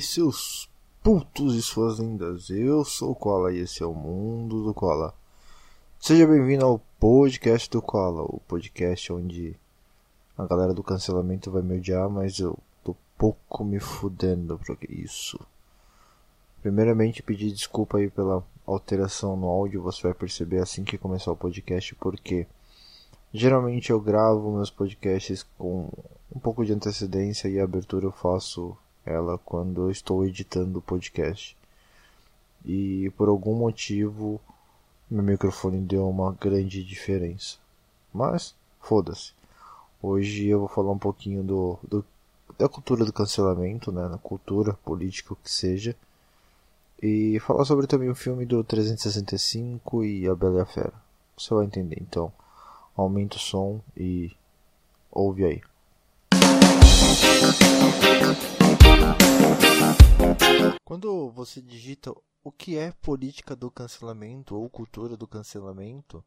seus putos e suas lindas? Eu sou o Koala e esse é o Mundo do Koala. Seja bem-vindo ao podcast do Koala, o podcast onde a galera do cancelamento vai me odiar, mas eu tô pouco me fudendo pra isso. Primeiramente, pedir desculpa aí pela alteração no áudio, você vai perceber assim que começar o podcast, porque geralmente eu gravo meus podcasts com um pouco de antecedência e a abertura eu faço ela quando eu estou editando o podcast. E por algum motivo meu microfone deu uma grande diferença. Mas foda-se. Hoje eu vou falar um pouquinho do, do da cultura do cancelamento, né, na cultura política o que seja. E falar sobre também o filme do 365 e a Bela e a Fera. Você vai entender, então. Aumenta o som e ouve aí. Quando você digita o que é política do cancelamento ou cultura do cancelamento,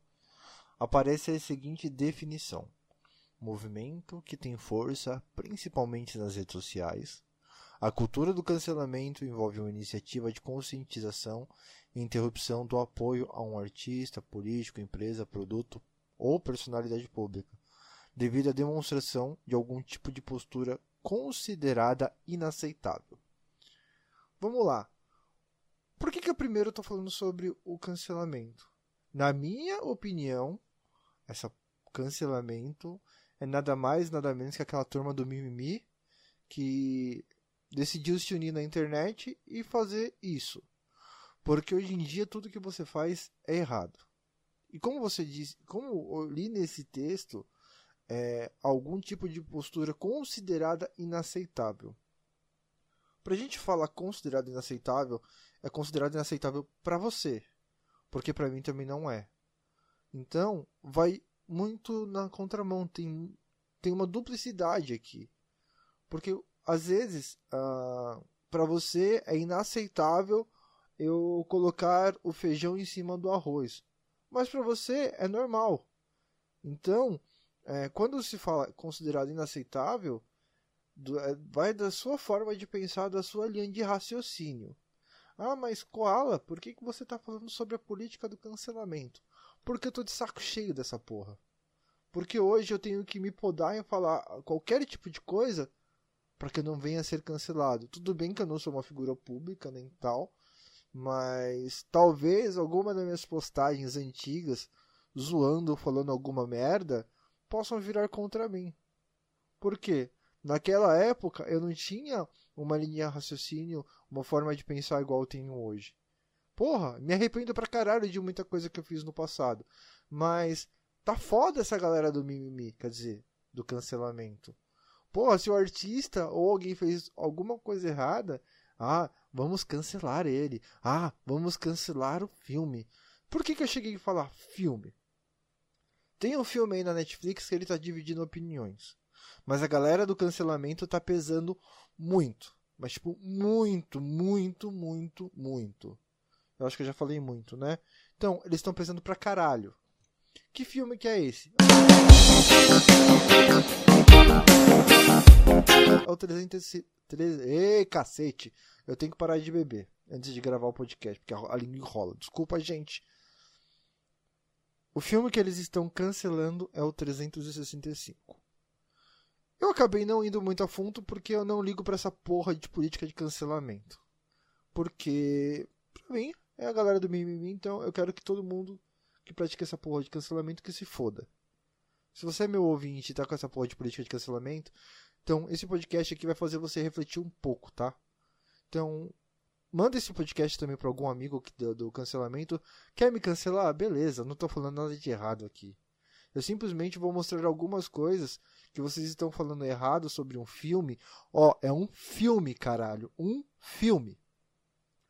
aparece a seguinte definição: movimento que tem força principalmente nas redes sociais. A cultura do cancelamento envolve uma iniciativa de conscientização e interrupção do apoio a um artista, político, empresa, produto ou personalidade pública, devido à demonstração de algum tipo de postura considerada inaceitável. Vamos lá. Por que, que eu primeiro estou falando sobre o cancelamento? Na minha opinião, esse cancelamento é nada mais, nada menos que aquela turma do mimimi que decidiu se unir na internet e fazer isso. Porque hoje em dia tudo que você faz é errado. E como você disse, como eu li nesse texto, é, algum tipo de postura considerada inaceitável. Para a gente falar considerado inaceitável, é considerado inaceitável para você, porque para mim também não é. Então, vai muito na contramão, tem, tem uma duplicidade aqui. Porque às vezes, ah, para você é inaceitável eu colocar o feijão em cima do arroz, mas para você é normal. Então, é, quando se fala considerado inaceitável, vai da sua forma de pensar, da sua linha de raciocínio. Ah, mas Koala, por que, que você está falando sobre a política do cancelamento? Porque eu tô de saco cheio dessa porra. Porque hoje eu tenho que me podar em falar qualquer tipo de coisa para que eu não venha a ser cancelado. Tudo bem que eu não sou uma figura pública nem tal, mas talvez alguma das minhas postagens antigas zoando ou falando alguma merda possam virar contra mim. Por quê? Naquela época eu não tinha uma linha de raciocínio, uma forma de pensar igual eu tenho hoje. Porra, me arrependo pra caralho de muita coisa que eu fiz no passado. Mas tá foda essa galera do mimimi, quer dizer, do cancelamento. Porra, se o artista ou alguém fez alguma coisa errada, ah, vamos cancelar ele. Ah, vamos cancelar o filme. Por que, que eu cheguei a falar filme? Tem um filme aí na Netflix que ele tá dividindo opiniões. Mas a galera do cancelamento tá pesando muito. Mas, tipo, muito, muito, muito, muito. Eu acho que eu já falei muito, né? Então, eles estão pesando pra caralho. Que filme que é esse? É o 300. Ei, cacete! Eu tenho que parar de beber antes de gravar o podcast, porque a língua enrola. Desculpa, gente. O filme que eles estão cancelando é o 365. Eu acabei não indo muito a fundo porque eu não ligo para essa porra de política de cancelamento. Porque, pra mim, é a galera do mimimi, então eu quero que todo mundo que pratica essa porra de cancelamento que se foda. Se você é meu ouvinte e tá com essa porra de política de cancelamento, então esse podcast aqui vai fazer você refletir um pouco, tá? Então, Manda esse podcast também para algum amigo do, do, cancelamento. Quer me cancelar? Beleza, não estou falando nada de errado aqui. Eu simplesmente vou mostrar algumas coisas que vocês estão falando errado sobre um filme. Ó, é um filme, caralho. Um filme.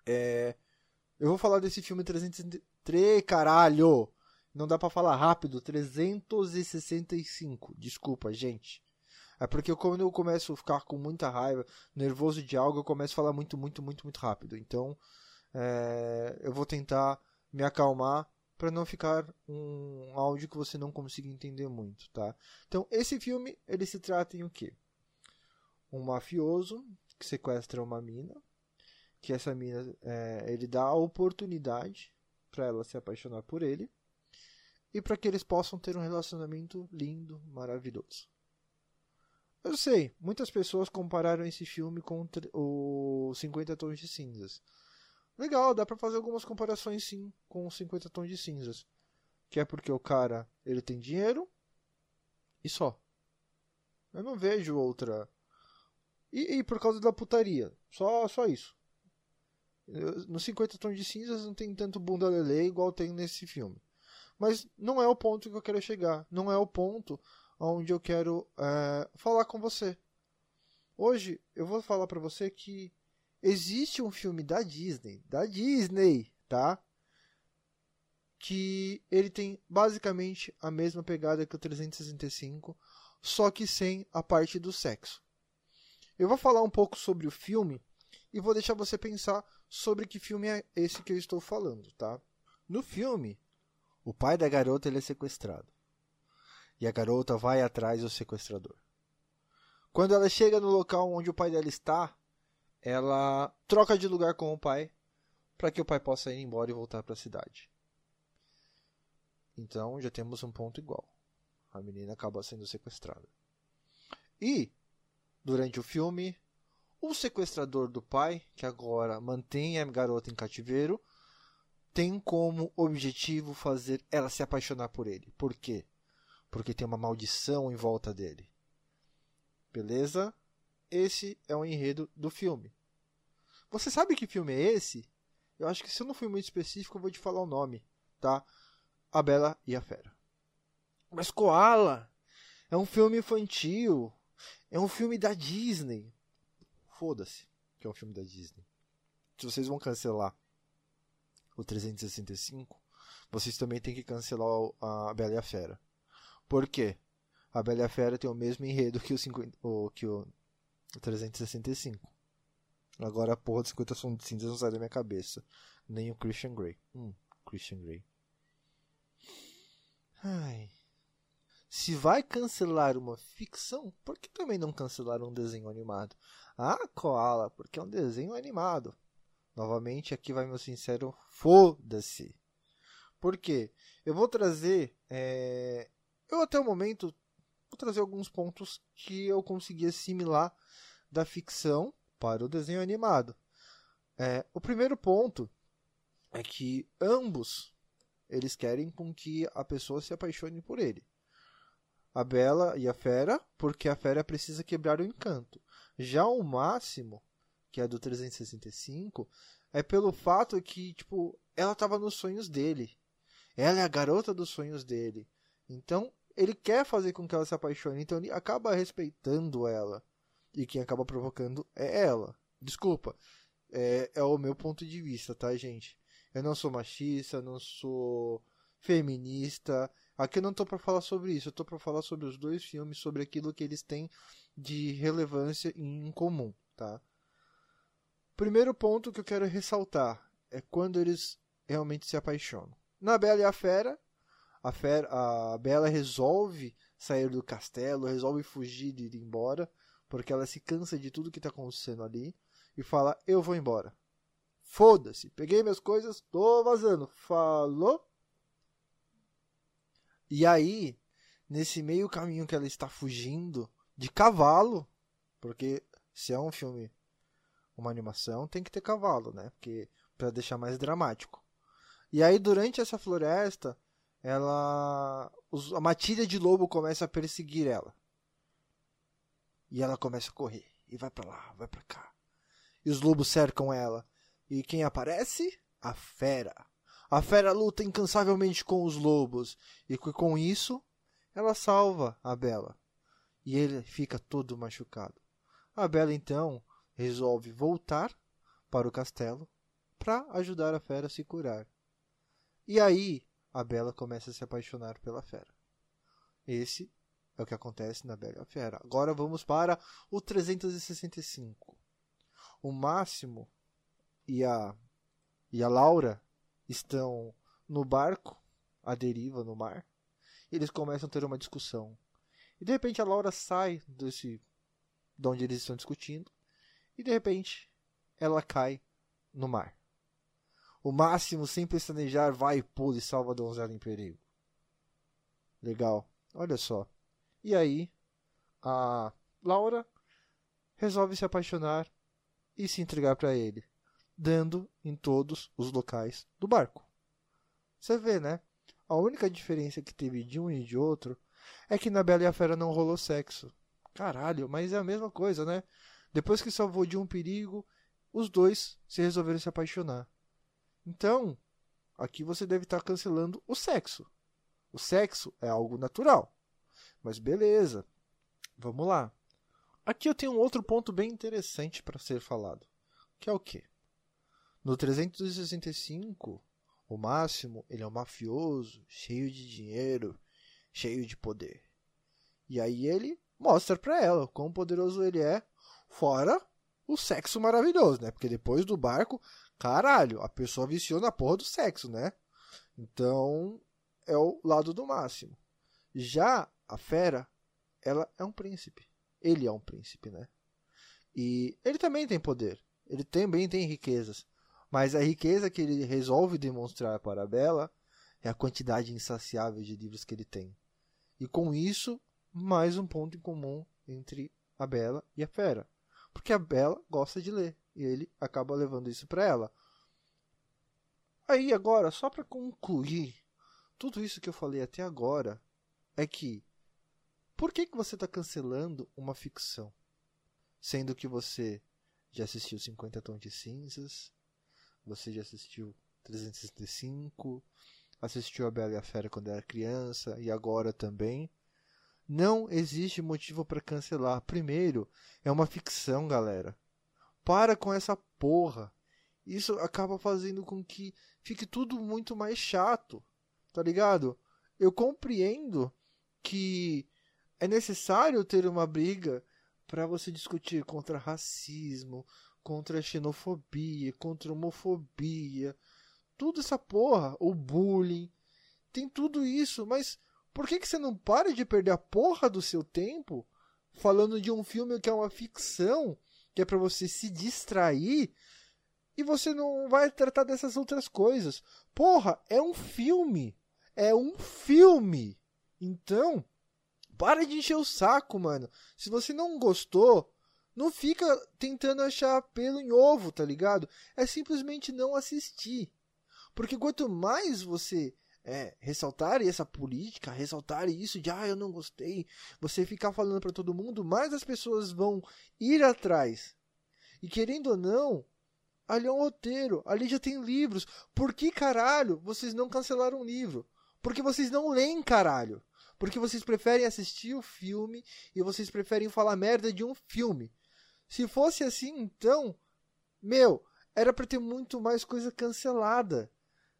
É... Eu vou falar desse filme 303, caralho. Não dá para falar rápido. 365. Desculpa, gente. É porque quando eu começo a ficar com muita raiva, nervoso de algo, eu começo a falar muito, muito, muito, muito rápido. Então, é, eu vou tentar me acalmar para não ficar um áudio que você não consiga entender muito, tá? Então, esse filme, ele se trata em o quê? Um mafioso que sequestra uma mina, que essa mina, é, ele dá a oportunidade para ela se apaixonar por ele e para que eles possam ter um relacionamento lindo, maravilhoso. Eu sei, muitas pessoas compararam esse filme com o 50 Tons de Cinzas. Legal, dá para fazer algumas comparações sim com os 50 Tons de Cinzas. Que é porque o cara, ele tem dinheiro e só. Eu não vejo outra. E, e por causa da putaria. Só, só isso. No 50 Tons de Cinzas não tem tanto bunda lelê igual tem nesse filme. Mas não é o ponto que eu quero chegar. Não é o ponto onde eu quero é, falar com você. Hoje eu vou falar para você que existe um filme da Disney, da Disney, tá? Que ele tem basicamente a mesma pegada que o 365, só que sem a parte do sexo. Eu vou falar um pouco sobre o filme e vou deixar você pensar sobre que filme é esse que eu estou falando, tá? No filme, o pai da garota ele é sequestrado. E a garota vai atrás do sequestrador. Quando ela chega no local onde o pai dela está, ela troca de lugar com o pai para que o pai possa ir embora e voltar para a cidade. Então já temos um ponto igual. A menina acaba sendo sequestrada. E durante o filme, o sequestrador do pai, que agora mantém a garota em cativeiro, tem como objetivo fazer ela se apaixonar por ele. Por quê? Porque tem uma maldição em volta dele. Beleza? Esse é o enredo do filme. Você sabe que filme é esse? Eu acho que se eu não fui muito específico, eu vou te falar o nome, tá? A Bela e a Fera. Mas Koala é um filme infantil. É um filme da Disney. Foda-se que é um filme da Disney. Se vocês vão cancelar o 365, vocês também têm que cancelar a Bela e a Fera. Por quê? A Bela e a Fera tem o mesmo enredo que o, 50, o, que o 365. Agora a porra de 50 sons de cinzas não sai da minha cabeça. Nem o Christian Grey. Hum, Christian Grey. Ai. Se vai cancelar uma ficção, por que também não cancelar um desenho animado? Ah, Koala, porque é um desenho animado. Novamente, aqui vai meu sincero, foda-se. Por quê? Eu vou trazer. É... Eu até o momento vou trazer alguns pontos que eu consegui assimilar da ficção para o desenho animado. É, o primeiro ponto é que ambos eles querem com que a pessoa se apaixone por ele. A Bela e a Fera, porque a Fera precisa quebrar o encanto. Já o máximo, que é do 365, é pelo fato que, tipo, ela estava nos sonhos dele. Ela é a garota dos sonhos dele. Então, ele quer fazer com que ela se apaixone, então ele acaba respeitando ela. E quem acaba provocando é ela. Desculpa. É, é o meu ponto de vista, tá, gente? Eu não sou machista, não sou feminista. Aqui eu não tô para falar sobre isso, eu tô para falar sobre os dois filmes, sobre aquilo que eles têm de relevância em comum, tá? Primeiro ponto que eu quero ressaltar é quando eles realmente se apaixonam. Na Bela e a Fera, a, a Bela resolve sair do castelo, resolve fugir de ir embora, porque ela se cansa de tudo que está acontecendo ali e fala: Eu vou embora. Foda-se, peguei minhas coisas, tô vazando. Falou? E aí, nesse meio caminho que ela está fugindo de cavalo, porque se é um filme, uma animação, tem que ter cavalo, né? Porque para deixar mais dramático. E aí durante essa floresta, ela a matilha de lobo começa a perseguir ela. E ela começa a correr e vai para lá, vai para cá. E os lobos cercam ela. E quem aparece? A fera. A fera luta incansavelmente com os lobos. E com isso, ela salva a Bela. E ele fica todo machucado. A Bela então resolve voltar para o castelo para ajudar a fera a se curar. E aí, a Bela começa a se apaixonar pela fera. Esse é o que acontece na Bela Fera. Agora vamos para o 365. O Máximo e a, e a Laura estão no barco, à deriva no mar. E eles começam a ter uma discussão. E de repente a Laura sai desse de onde eles estão discutindo. E de repente ela cai no mar. O máximo, sem pestanejar, vai, pula e salva a donzela em perigo. Legal. Olha só. E aí, a Laura resolve se apaixonar e se entregar para ele, dando em todos os locais do barco. Você vê, né? A única diferença que teve de um e de outro é que na Bela e a Fera não rolou sexo. Caralho, mas é a mesma coisa, né? Depois que salvou de um perigo, os dois se resolveram se apaixonar. Então, aqui você deve estar cancelando o sexo. O sexo é algo natural. Mas beleza. Vamos lá. Aqui eu tenho um outro ponto bem interessante para ser falado, que é o quê? No 365, o Máximo, ele é um mafioso, cheio de dinheiro, cheio de poder. E aí ele mostra para ela quão poderoso ele é, fora o sexo maravilhoso, né? Porque depois do barco, caralho, a pessoa viciou na porra do sexo, né? Então, é o lado do máximo. Já a fera, ela é um príncipe. Ele é um príncipe, né? E ele também tem poder. Ele também tem riquezas. Mas a riqueza que ele resolve demonstrar para a Bela é a quantidade insaciável de livros que ele tem. E com isso, mais um ponto em comum entre a Bela e a Fera. Porque a Bela gosta de ler e ele acaba levando isso para ela. Aí agora, só para concluir tudo isso que eu falei até agora, é que por que, que você está cancelando uma ficção? Sendo que você já assistiu 50 Tons de Cinzas, você já assistiu 365, assistiu A Bela e a Fera quando era criança e agora também. Não existe motivo para cancelar. Primeiro, é uma ficção, galera. Para com essa porra. Isso acaba fazendo com que fique tudo muito mais chato. Tá ligado? Eu compreendo que é necessário ter uma briga para você discutir contra racismo, contra xenofobia, contra homofobia, tudo essa porra, o bullying, tem tudo isso, mas por que, que você não para de perder a porra do seu tempo falando de um filme que é uma ficção, que é para você se distrair, e você não vai tratar dessas outras coisas? Porra, é um filme. É um filme. Então, para de encher o saco, mano. Se você não gostou, não fica tentando achar pelo em ovo, tá ligado? É simplesmente não assistir. Porque quanto mais você é, ressaltar essa política, ressaltar isso de ah, eu não gostei, você ficar falando para todo mundo, mais as pessoas vão ir atrás. E querendo ou não, ali é um roteiro, ali já tem livros. Por que caralho vocês não cancelaram o livro? Porque vocês não leem, caralho. Porque vocês preferem assistir o filme e vocês preferem falar merda de um filme. Se fosse assim, então, meu, era para ter muito mais coisa cancelada.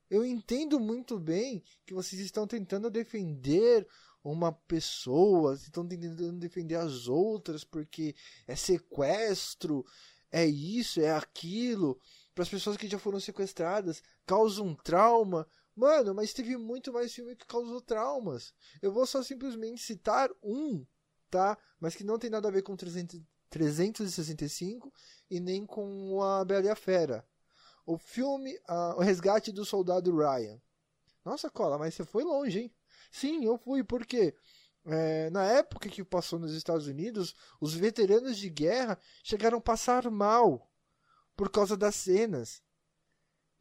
Eu entendo muito bem que vocês estão tentando defender uma pessoa, estão tentando defender as outras porque é sequestro, é isso, é aquilo, para as pessoas que já foram sequestradas, causa um trauma. Mano, mas teve muito mais filme que causou traumas. Eu vou só simplesmente citar um, tá? Mas que não tem nada a ver com 300, 365 e nem com a Bela e a Fera o filme O Resgate do Soldado Ryan. Nossa, Cola, mas você foi longe, hein? Sim, eu fui, porque é, na época que passou nos Estados Unidos, os veteranos de guerra chegaram a passar mal por causa das cenas.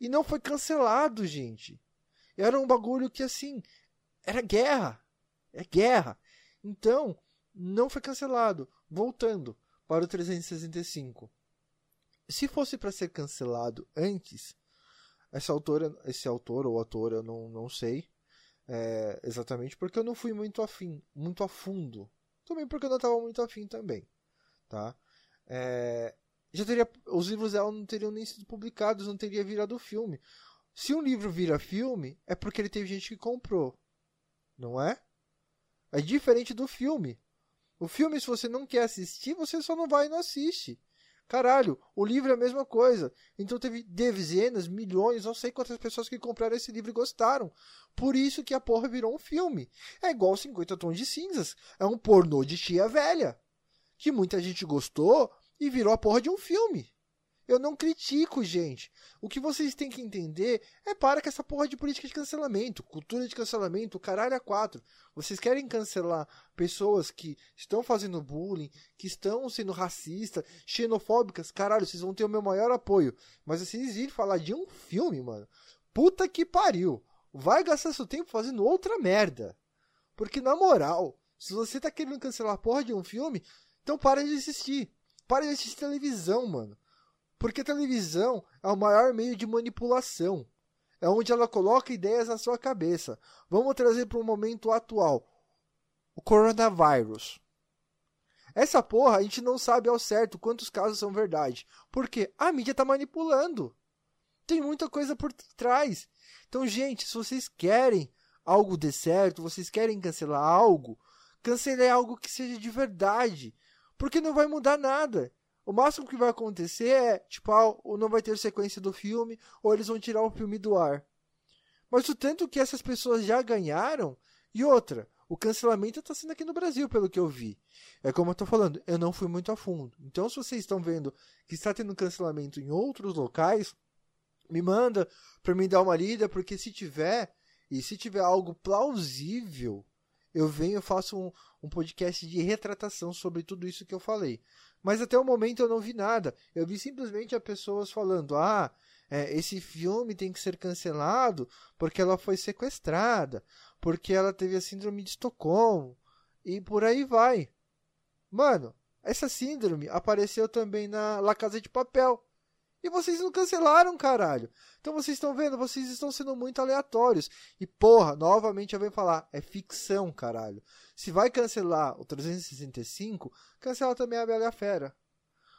E não foi cancelado, gente. Era um bagulho que, assim, era guerra. É guerra. Então, não foi cancelado. Voltando para o 365 se fosse para ser cancelado antes, essa autora, esse autor ou autora, eu não, não sei é, exatamente, porque eu não fui muito afim, muito a fundo. Também porque eu não estava muito afim também, tá? É, já teria, os livros dela não teriam nem sido publicados, não teria virado filme. Se um livro vira filme, é porque ele teve gente que comprou, não é? É diferente do filme. O filme, se você não quer assistir, você só não vai e não assiste. Caralho, o livro é a mesma coisa. Então teve dezenas, milhões, não sei quantas pessoas que compraram esse livro e gostaram. Por isso que a porra virou um filme. É igual 50 Tons de Cinzas. É um pornô de tia velha. Que muita gente gostou e virou a porra de um filme. Eu não critico, gente. O que vocês têm que entender é para com essa porra de política de cancelamento, cultura de cancelamento, caralho a quatro. Vocês querem cancelar pessoas que estão fazendo bullying, que estão sendo racistas, xenofóbicas, caralho, vocês vão ter o meu maior apoio. Mas vocês irem falar de um filme, mano, puta que pariu. Vai gastar seu tempo fazendo outra merda. Porque, na moral, se você tá querendo cancelar a porra de um filme, então para de assistir. Para de assistir televisão, mano. Porque a televisão é o maior meio de manipulação. É onde ela coloca ideias na sua cabeça. Vamos trazer para o momento atual. O coronavírus. Essa porra a gente não sabe ao certo quantos casos são verdade. Porque a mídia está manipulando. Tem muita coisa por trás. Então, gente, se vocês querem algo de certo, vocês querem cancelar algo, cancele algo que seja de verdade. Porque não vai mudar nada. O máximo que vai acontecer é, tipo, ah, não vai ter sequência do filme, ou eles vão tirar o filme do ar. Mas o tanto que essas pessoas já ganharam, e outra, o cancelamento está sendo aqui no Brasil, pelo que eu vi. É como eu estou falando, eu não fui muito a fundo. Então, se vocês estão vendo que está tendo cancelamento em outros locais, me manda para mim dar uma lida, porque se tiver, e se tiver algo plausível, eu venho e faço um, um podcast de retratação sobre tudo isso que eu falei. Mas até o momento eu não vi nada. Eu vi simplesmente as pessoas falando: ah, é, esse filme tem que ser cancelado porque ela foi sequestrada, porque ela teve a síndrome de Estocolmo e por aí vai. Mano, essa síndrome apareceu também na La Casa de Papel. E vocês não cancelaram, caralho. Então vocês estão vendo, vocês estão sendo muito aleatórios. E porra, novamente eu venho falar, é ficção, caralho. Se vai cancelar o 365, cancela também a Bela Fera.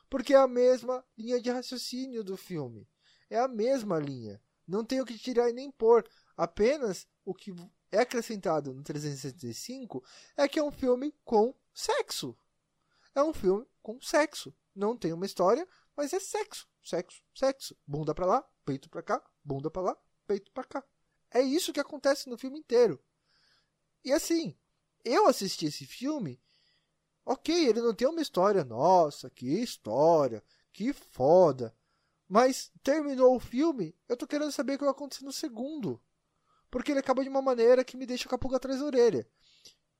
Porque é a mesma linha de raciocínio do filme. É a mesma linha. Não tem o que tirar e nem pôr. Apenas o que é acrescentado no 365 é que é um filme com sexo. É um filme com sexo. Não tem uma história, mas é sexo, sexo, sexo. Bunda pra lá, peito pra cá, bunda pra lá, peito pra cá. É isso que acontece no filme inteiro. E assim, eu assisti esse filme, ok, ele não tem uma história, nossa, que história, que foda. Mas terminou o filme, eu tô querendo saber o que vai acontecer no segundo. Porque ele acaba de uma maneira que me deixa com a pulga atrás da orelha.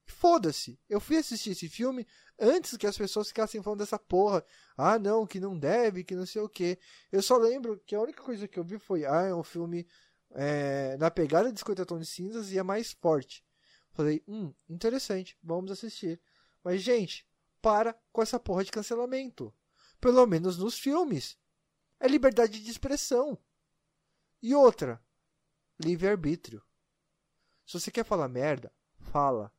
Foda-se. Eu fui assistir esse filme antes que as pessoas ficassem falando dessa porra. Ah, não, que não deve, que não sei o que. Eu só lembro que a única coisa que eu vi foi: ah, é um filme é, na pegada de 50 tons de cinzas e é mais forte. Falei, hum, interessante, vamos assistir. Mas, gente, para com essa porra de cancelamento. Pelo menos nos filmes. É liberdade de expressão. E outra, livre-arbítrio. Se você quer falar merda, fala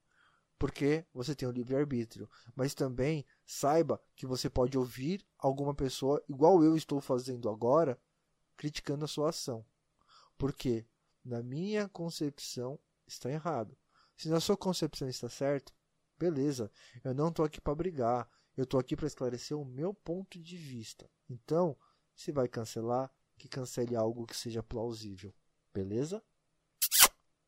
porque você tem o livre-arbítrio. Mas também saiba que você pode ouvir alguma pessoa, igual eu estou fazendo agora, criticando a sua ação. Porque, na minha concepção, está errado. Se na sua concepção está certo, beleza. Eu não estou aqui para brigar. Eu estou aqui para esclarecer o meu ponto de vista. Então, se vai cancelar, que cancele algo que seja plausível. Beleza?